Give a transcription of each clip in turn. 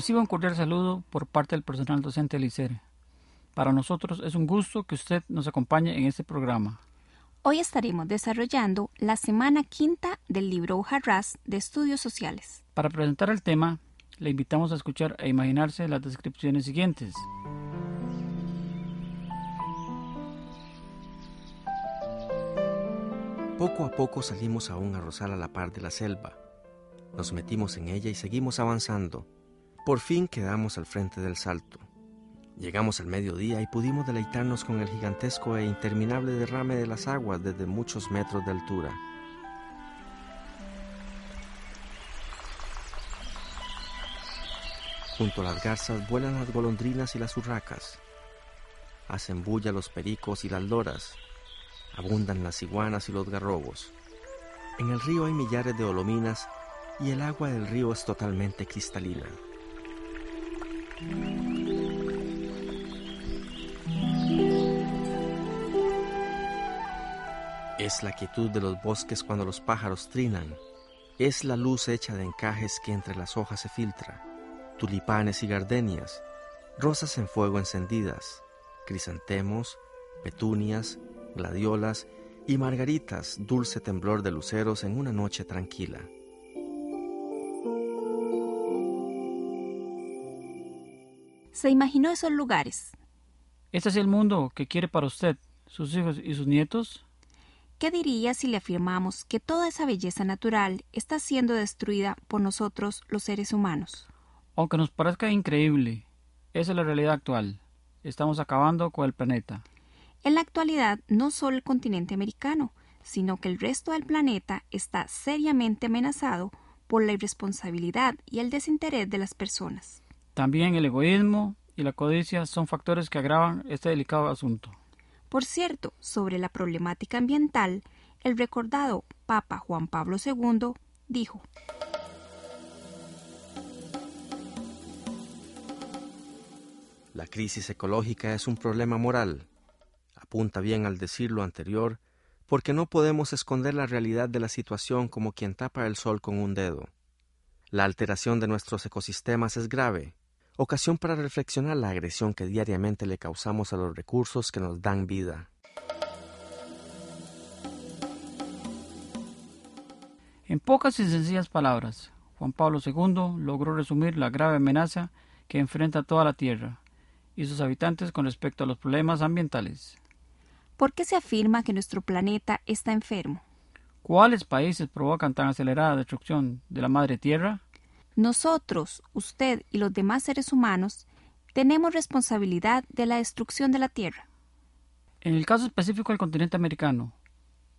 Reciba un cordial saludo por parte del personal docente del ICER. Para nosotros es un gusto que usted nos acompañe en este programa. Hoy estaremos desarrollando la semana quinta del libro Ujarras de Estudios Sociales. Para presentar el tema, le invitamos a escuchar e imaginarse las descripciones siguientes. Poco a poco salimos a un arrozal a la par de la selva. Nos metimos en ella y seguimos avanzando por fin quedamos al frente del salto. Llegamos al mediodía y pudimos deleitarnos con el gigantesco e interminable derrame de las aguas desde muchos metros de altura. Junto a las garzas vuelan las golondrinas y las urracas. Hacen bulla los pericos y las loras. Abundan las iguanas y los garrobos. En el río hay millares de olominas y el agua del río es totalmente cristalina. Es la quietud de los bosques cuando los pájaros trinan. Es la luz hecha de encajes que entre las hojas se filtra. Tulipanes y gardenias, rosas en fuego encendidas, crisantemos, petunias, gladiolas y margaritas, dulce temblor de luceros en una noche tranquila. Se imaginó esos lugares. ¿Este es el mundo que quiere para usted, sus hijos y sus nietos? ¿Qué diría si le afirmamos que toda esa belleza natural está siendo destruida por nosotros los seres humanos? Aunque nos parezca increíble, esa es la realidad actual. Estamos acabando con el planeta. En la actualidad, no solo el continente americano, sino que el resto del planeta está seriamente amenazado por la irresponsabilidad y el desinterés de las personas. También el egoísmo y la codicia son factores que agravan este delicado asunto. Por cierto, sobre la problemática ambiental, el recordado Papa Juan Pablo II dijo La crisis ecológica es un problema moral. Apunta bien al decir lo anterior, porque no podemos esconder la realidad de la situación como quien tapa el sol con un dedo. La alteración de nuestros ecosistemas es grave ocasión para reflexionar la agresión que diariamente le causamos a los recursos que nos dan vida. En pocas y sencillas palabras, Juan Pablo II logró resumir la grave amenaza que enfrenta toda la Tierra y sus habitantes con respecto a los problemas ambientales. ¿Por qué se afirma que nuestro planeta está enfermo? ¿Cuáles países provocan tan acelerada destrucción de la Madre Tierra? Nosotros, usted y los demás seres humanos tenemos responsabilidad de la destrucción de la Tierra. En el caso específico del continente americano,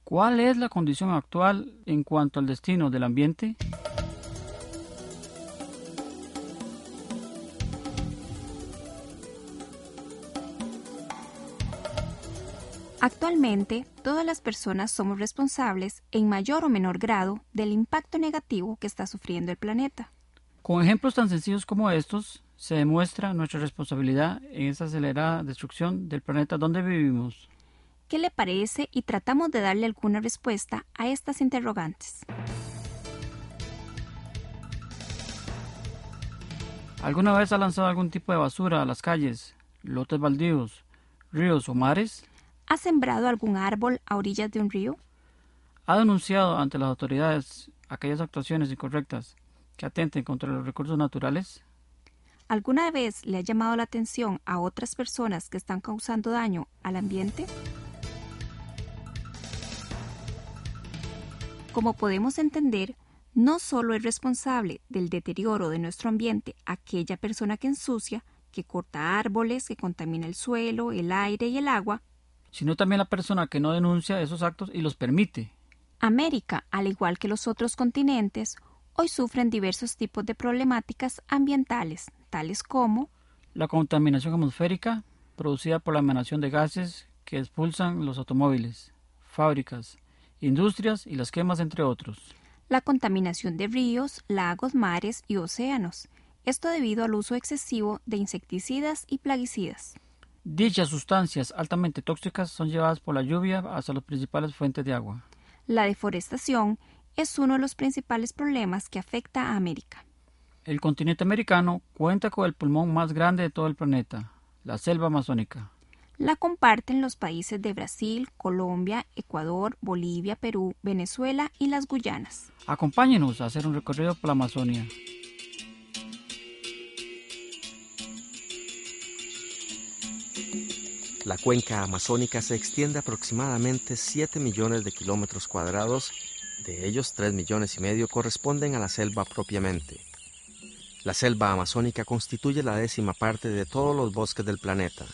¿cuál es la condición actual en cuanto al destino del ambiente? Actualmente, todas las personas somos responsables, en mayor o menor grado, del impacto negativo que está sufriendo el planeta. Con ejemplos tan sencillos como estos, se demuestra nuestra responsabilidad en esa acelerada destrucción del planeta donde vivimos. ¿Qué le parece? Y tratamos de darle alguna respuesta a estas interrogantes. ¿Alguna vez ha lanzado algún tipo de basura a las calles, lotes baldíos, ríos o mares? ¿Ha sembrado algún árbol a orillas de un río? ¿Ha denunciado ante las autoridades aquellas actuaciones incorrectas que atenten contra los recursos naturales? ¿Alguna vez le ha llamado la atención a otras personas que están causando daño al ambiente? Como podemos entender, no solo es responsable del deterioro de nuestro ambiente aquella persona que ensucia, que corta árboles, que contamina el suelo, el aire y el agua, sino también la persona que no denuncia esos actos y los permite. América, al igual que los otros continentes, hoy sufren diversos tipos de problemáticas ambientales, tales como la contaminación atmosférica producida por la emanación de gases que expulsan los automóviles, fábricas, industrias y las quemas, entre otros. La contaminación de ríos, lagos, mares y océanos. Esto debido al uso excesivo de insecticidas y plaguicidas. Dichas sustancias altamente tóxicas son llevadas por la lluvia hacia las principales fuentes de agua. La deforestación es uno de los principales problemas que afecta a América. El continente americano cuenta con el pulmón más grande de todo el planeta, la selva amazónica. La comparten los países de Brasil, Colombia, Ecuador, Bolivia, Perú, Venezuela y las Guyanas. Acompáñenos a hacer un recorrido por la Amazonia. La cuenca amazónica se extiende aproximadamente 7 millones de kilómetros cuadrados, de ellos 3 millones y medio corresponden a la selva propiamente. La selva amazónica constituye la décima parte de todos los bosques del planeta,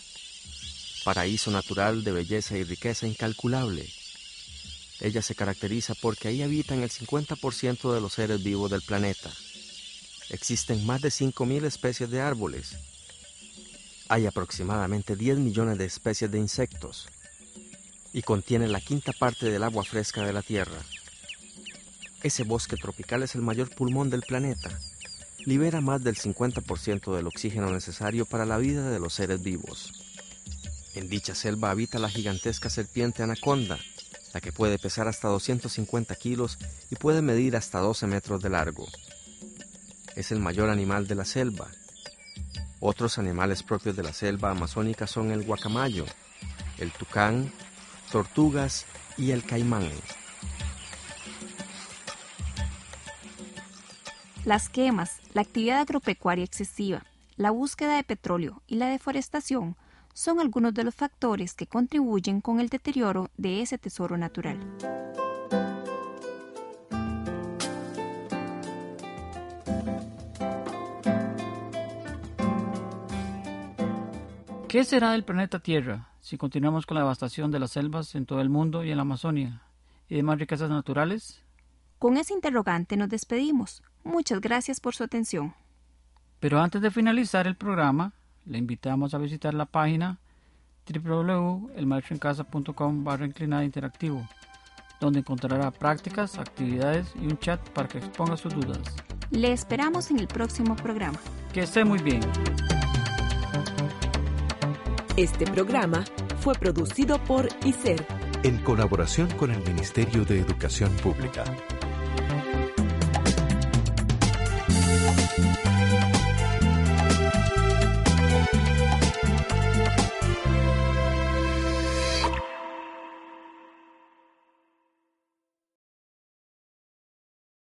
paraíso natural de belleza y riqueza incalculable. Ella se caracteriza porque ahí habitan el 50% de los seres vivos del planeta. Existen más de 5.000 especies de árboles, hay aproximadamente 10 millones de especies de insectos y contiene la quinta parte del agua fresca de la Tierra. Ese bosque tropical es el mayor pulmón del planeta. Libera más del 50% del oxígeno necesario para la vida de los seres vivos. En dicha selva habita la gigantesca serpiente anaconda, la que puede pesar hasta 250 kilos y puede medir hasta 12 metros de largo. Es el mayor animal de la selva otros animales propios de la selva amazónica son el guacamayo, el tucán, tortugas y el caimán. Las quemas, la actividad agropecuaria excesiva, la búsqueda de petróleo y la deforestación son algunos de los factores que contribuyen con el deterioro de ese tesoro natural. ¿Qué será del planeta Tierra si continuamos con la devastación de las selvas en todo el mundo y en la Amazonia y demás riquezas naturales? Con ese interrogante nos despedimos. Muchas gracias por su atención. Pero antes de finalizar el programa, le invitamos a visitar la página www.elmaestroencasa.com barra inclinada interactivo, donde encontrará prácticas, actividades y un chat para que exponga sus dudas. Le esperamos en el próximo programa. Que esté muy bien. Este programa fue producido por ICER. En colaboración con el Ministerio de Educación Pública.